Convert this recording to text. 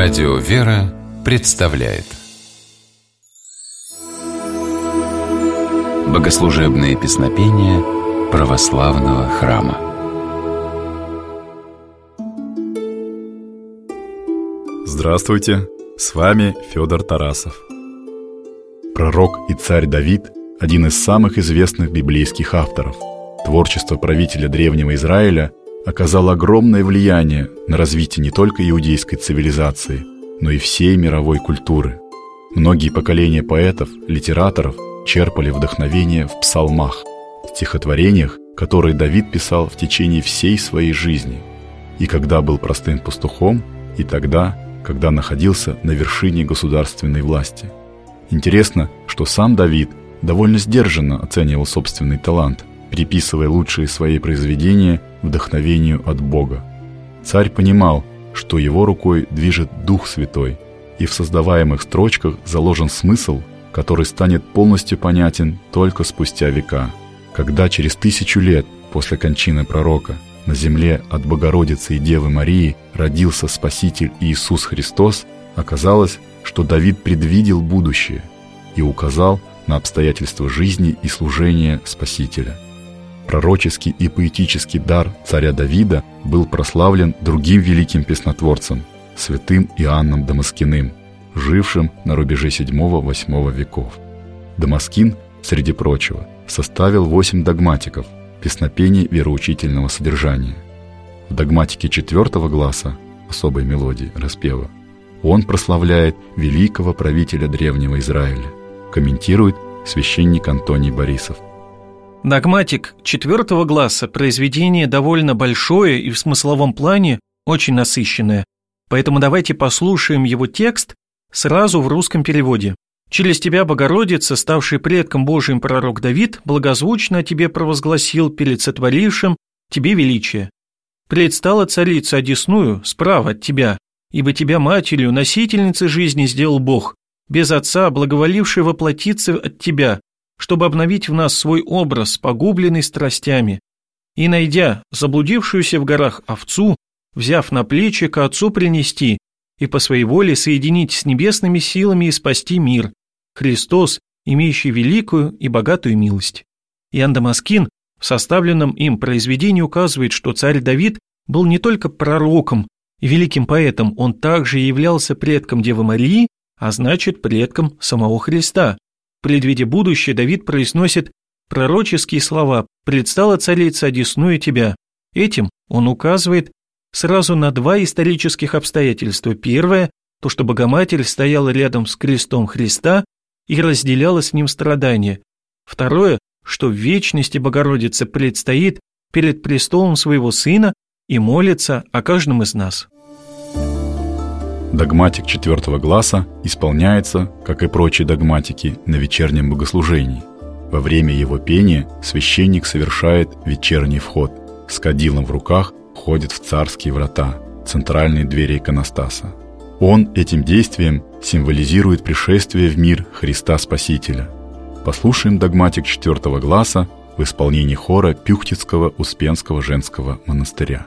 Радио «Вера» представляет. Богослужебные песнопения православного храма. Здравствуйте, с вами Федор Тарасов. Пророк и царь Давид – один из самых известных библейских авторов. Творчество правителя древнего Израиля оказало огромное влияние на развитие не только иудейской цивилизации, но и всей мировой культуры. Многие поколения поэтов, литераторов черпали вдохновение в псалмах, стихотворениях, которые Давид писал в течение всей своей жизни, и когда был простым пастухом, и тогда, когда находился на вершине государственной власти. Интересно, что сам Давид довольно сдержанно оценивал собственный талант, приписывая лучшие свои произведения вдохновению от Бога. Царь понимал, что его рукой движет Дух Святой, и в создаваемых строчках заложен смысл, который станет полностью понятен только спустя века, когда через тысячу лет после кончины пророка на земле от Богородицы и Девы Марии родился Спаситель Иисус Христос, оказалось, что Давид предвидел будущее и указал на обстоятельства жизни и служения Спасителя – пророческий и поэтический дар царя Давида был прославлен другим великим песнотворцем, святым Иоанном Дамаскиным, жившим на рубеже VII-VIII веков. Дамаскин, среди прочего, составил восемь догматиков, песнопений вероучительного содержания. В догматике четвертого гласа, особой мелодии, распева, он прославляет великого правителя древнего Израиля, комментирует священник Антоний Борисов. Догматик четвертого класса – произведение довольно большое и в смысловом плане очень насыщенное, поэтому давайте послушаем его текст сразу в русском переводе. «Через тебя, Богородица, ставший предком Божиим пророк Давид, благозвучно о тебе провозгласил перед сотворившим тебе величие. Предстала царица одесную справа от тебя, ибо тебя матерью, носительницей жизни сделал Бог, без отца, благоволивший воплотиться от тебя, чтобы обновить в нас свой образ, погубленный страстями, и, найдя заблудившуюся в горах овцу, взяв на плечи к отцу принести и по своей воле соединить с небесными силами и спасти мир, Христос, имеющий великую и богатую милость. Иоанн Дамаскин в составленном им произведении указывает, что царь Давид был не только пророком и великим поэтом, он также являлся предком Девы Марии, а значит предком самого Христа, Предвидя будущее, Давид произносит пророческие слова «Предстала царица, одесную тебя». Этим он указывает сразу на два исторических обстоятельства. Первое – то, что Богоматерь стояла рядом с крестом Христа и разделяла с ним страдания. Второе – что в вечности Богородица предстоит перед престолом своего Сына и молится о каждом из нас. Догматик четвертого гласа исполняется, как и прочие догматики, на вечернем богослужении. Во время его пения священник совершает вечерний вход. С кадилом в руках входит в царские врата, центральные двери иконостаса. Он этим действием символизирует пришествие в мир Христа Спасителя. Послушаем догматик четвертого гласа в исполнении хора Пюхтицкого Успенского женского монастыря.